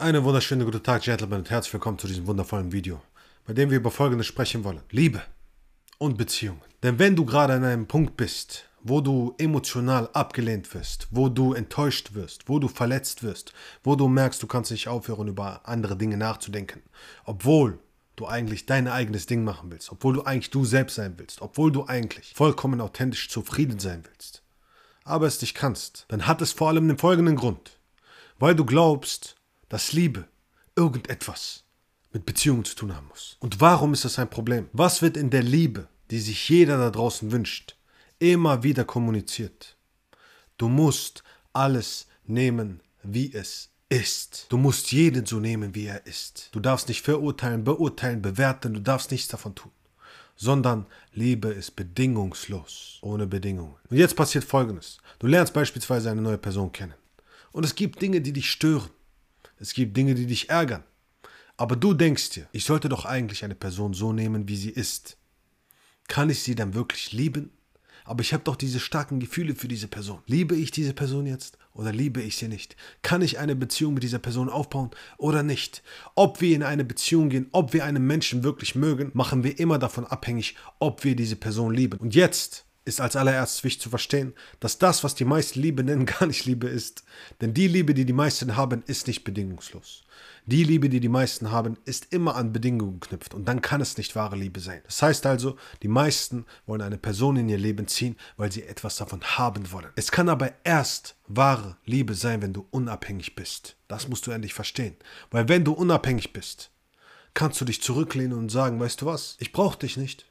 Einen wunderschönen guten Tag, Gentlemen, und herzlich willkommen zu diesem wundervollen Video, bei dem wir über Folgendes sprechen wollen. Liebe und Beziehungen. Denn wenn du gerade an einem Punkt bist, wo du emotional abgelehnt wirst, wo du enttäuscht wirst, wo du verletzt wirst, wo du merkst, du kannst nicht aufhören, über andere Dinge nachzudenken, obwohl du eigentlich dein eigenes Ding machen willst, obwohl du eigentlich du selbst sein willst, obwohl du eigentlich vollkommen authentisch zufrieden sein willst, aber es nicht kannst, dann hat es vor allem den folgenden Grund. Weil du glaubst, dass Liebe irgendetwas mit Beziehungen zu tun haben muss. Und warum ist das ein Problem? Was wird in der Liebe, die sich jeder da draußen wünscht, immer wieder kommuniziert? Du musst alles nehmen, wie es ist. Du musst jeden so nehmen, wie er ist. Du darfst nicht verurteilen, beurteilen, bewerten, du darfst nichts davon tun. Sondern Liebe ist bedingungslos, ohne Bedingungen. Und jetzt passiert Folgendes. Du lernst beispielsweise eine neue Person kennen. Und es gibt Dinge, die dich stören. Es gibt Dinge, die dich ärgern. Aber du denkst dir, ich sollte doch eigentlich eine Person so nehmen, wie sie ist. Kann ich sie dann wirklich lieben? Aber ich habe doch diese starken Gefühle für diese Person. Liebe ich diese Person jetzt oder liebe ich sie nicht? Kann ich eine Beziehung mit dieser Person aufbauen oder nicht? Ob wir in eine Beziehung gehen, ob wir einen Menschen wirklich mögen, machen wir immer davon abhängig, ob wir diese Person lieben. Und jetzt ist als allererstes wichtig zu verstehen, dass das, was die meisten Liebe nennen, gar nicht Liebe ist. Denn die Liebe, die die meisten haben, ist nicht bedingungslos. Die Liebe, die die meisten haben, ist immer an Bedingungen geknüpft und dann kann es nicht wahre Liebe sein. Das heißt also, die meisten wollen eine Person in ihr Leben ziehen, weil sie etwas davon haben wollen. Es kann aber erst wahre Liebe sein, wenn du unabhängig bist. Das musst du endlich verstehen. Weil wenn du unabhängig bist, kannst du dich zurücklehnen und sagen, weißt du was, ich brauche dich nicht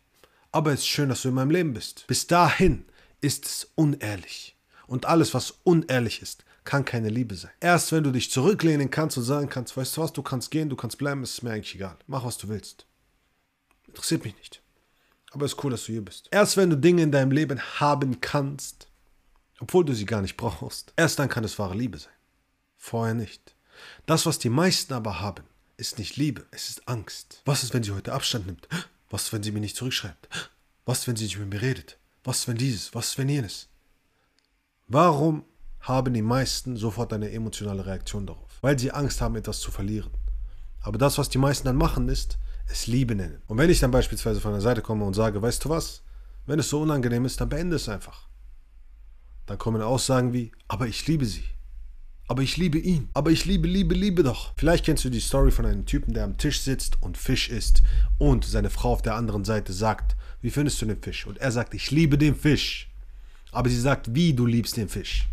aber es ist schön, dass du in meinem Leben bist. Bis dahin ist es unehrlich. Und alles, was unehrlich ist, kann keine Liebe sein. Erst wenn du dich zurücklehnen kannst und sagen kannst, weißt du was, du kannst gehen, du kannst bleiben, ist mir eigentlich egal. Mach, was du willst. Interessiert mich nicht. Aber es ist cool, dass du hier bist. Erst wenn du Dinge in deinem Leben haben kannst, obwohl du sie gar nicht brauchst, erst dann kann es wahre Liebe sein. Vorher nicht. Das, was die meisten aber haben, ist nicht Liebe, es ist Angst. Was ist, wenn sie heute Abstand nimmt? Was, wenn sie mir nicht zurückschreibt? Was, wenn sie nicht mit mir redet? Was, wenn dieses? Was, wenn jenes? Warum haben die meisten sofort eine emotionale Reaktion darauf? Weil sie Angst haben, etwas zu verlieren. Aber das, was die meisten dann machen, ist, es Liebe nennen. Und wenn ich dann beispielsweise von der Seite komme und sage, weißt du was, wenn es so unangenehm ist, dann beende es einfach. Dann kommen Aussagen wie, aber ich liebe sie. Aber ich liebe ihn. Aber ich liebe, liebe, liebe doch. Vielleicht kennst du die Story von einem Typen, der am Tisch sitzt und Fisch isst und seine Frau auf der anderen Seite sagt, wie findest du den Fisch? Und er sagt, ich liebe den Fisch. Aber sie sagt, wie du liebst den Fisch.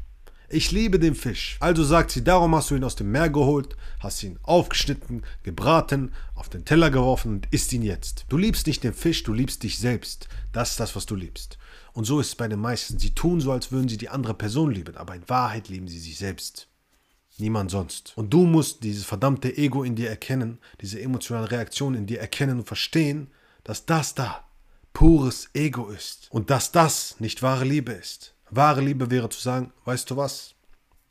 Ich liebe den Fisch. Also sagt sie, darum hast du ihn aus dem Meer geholt, hast ihn aufgeschnitten, gebraten, auf den Teller geworfen und isst ihn jetzt. Du liebst nicht den Fisch, du liebst dich selbst. Das ist das, was du liebst. Und so ist es bei den meisten. Sie tun so, als würden sie die andere Person lieben, aber in Wahrheit lieben sie sich selbst. Niemand sonst. Und du musst dieses verdammte Ego in dir erkennen, diese emotionale Reaktion in dir erkennen und verstehen, dass das da pures Ego ist und dass das nicht wahre Liebe ist. Wahre Liebe wäre zu sagen, weißt du was?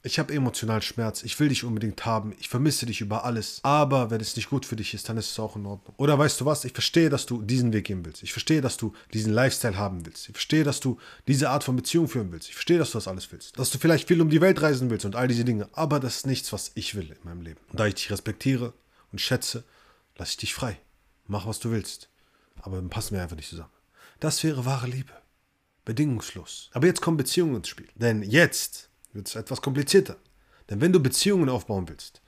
Ich habe emotional Schmerz, ich will dich unbedingt haben, ich vermisse dich über alles, aber wenn es nicht gut für dich ist, dann ist es auch in Ordnung. Oder weißt du was, ich verstehe, dass du diesen Weg gehen willst, ich verstehe, dass du diesen Lifestyle haben willst, ich verstehe, dass du diese Art von Beziehung führen willst, ich verstehe, dass du das alles willst, dass du vielleicht viel um die Welt reisen willst und all diese Dinge, aber das ist nichts, was ich will in meinem Leben. Und da ich dich respektiere und schätze, lasse ich dich frei. Mach, was du willst, aber dann passen wir einfach nicht zusammen. Das wäre wahre Liebe. Bedingungslos. Aber jetzt kommen Beziehungen ins Spiel. Denn jetzt wird es etwas komplizierter. Denn wenn du Beziehungen aufbauen willst,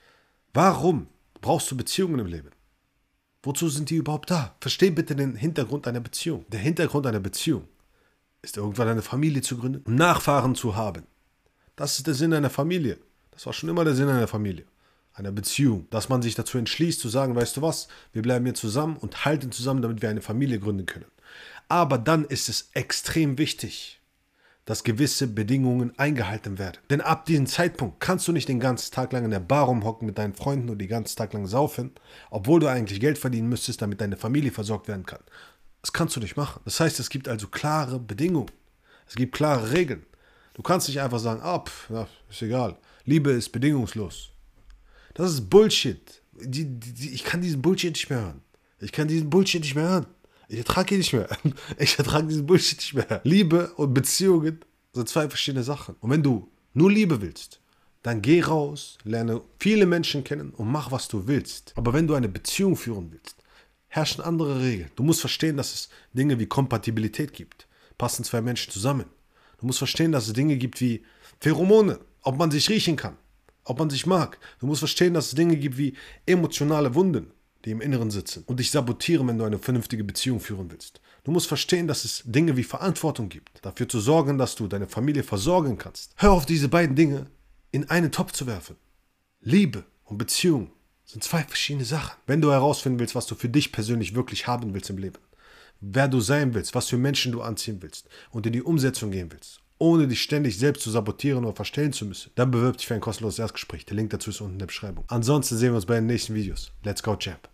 warum brauchst du Beziehungen im Leben? Wozu sind die überhaupt da? Versteh bitte den Hintergrund einer Beziehung. Der Hintergrund einer Beziehung ist irgendwann eine Familie zu gründen und Nachfahren zu haben. Das ist der Sinn einer Familie. Das war schon immer der Sinn einer Familie. Einer Beziehung. Dass man sich dazu entschließt zu sagen, weißt du was, wir bleiben hier zusammen und halten zusammen, damit wir eine Familie gründen können. Aber dann ist es extrem wichtig, dass gewisse Bedingungen eingehalten werden. Denn ab diesem Zeitpunkt kannst du nicht den ganzen Tag lang in der Bar rumhocken mit deinen Freunden und den ganzen Tag lang saufen, obwohl du eigentlich Geld verdienen müsstest, damit deine Familie versorgt werden kann. Das kannst du nicht machen. Das heißt, es gibt also klare Bedingungen. Es gibt klare Regeln. Du kannst nicht einfach sagen, ab, ja, ist egal. Liebe ist bedingungslos. Das ist Bullshit. Die, die, ich kann diesen Bullshit nicht mehr hören. Ich kann diesen Bullshit nicht mehr hören. Ich ertrage ihn nicht mehr. Ich ertrage diesen Bullshit nicht mehr. Liebe und Beziehungen sind zwei verschiedene Sachen. Und wenn du nur Liebe willst, dann geh raus, lerne viele Menschen kennen und mach, was du willst. Aber wenn du eine Beziehung führen willst, herrschen andere Regeln. Du musst verstehen, dass es Dinge wie Kompatibilität gibt. Passen zwei Menschen zusammen. Du musst verstehen, dass es Dinge gibt wie Pheromone, ob man sich riechen kann, ob man sich mag. Du musst verstehen, dass es Dinge gibt wie emotionale Wunden, die im Inneren sitzen und dich sabotieren, wenn du eine vernünftige Beziehung führen willst. Du musst verstehen, dass es Dinge wie Verantwortung gibt, dafür zu sorgen, dass du deine Familie versorgen kannst. Hör auf, diese beiden Dinge in einen Topf zu werfen. Liebe und Beziehung sind zwei verschiedene Sachen. Wenn du herausfinden willst, was du für dich persönlich wirklich haben willst im Leben, wer du sein willst, was für Menschen du anziehen willst und in die Umsetzung gehen willst, ohne dich ständig selbst zu sabotieren oder verstellen zu müssen, dann bewirb dich für ein kostenloses Erstgespräch. Der Link dazu ist unten in der Beschreibung. Ansonsten sehen wir uns bei den nächsten Videos. Let's go, Champ.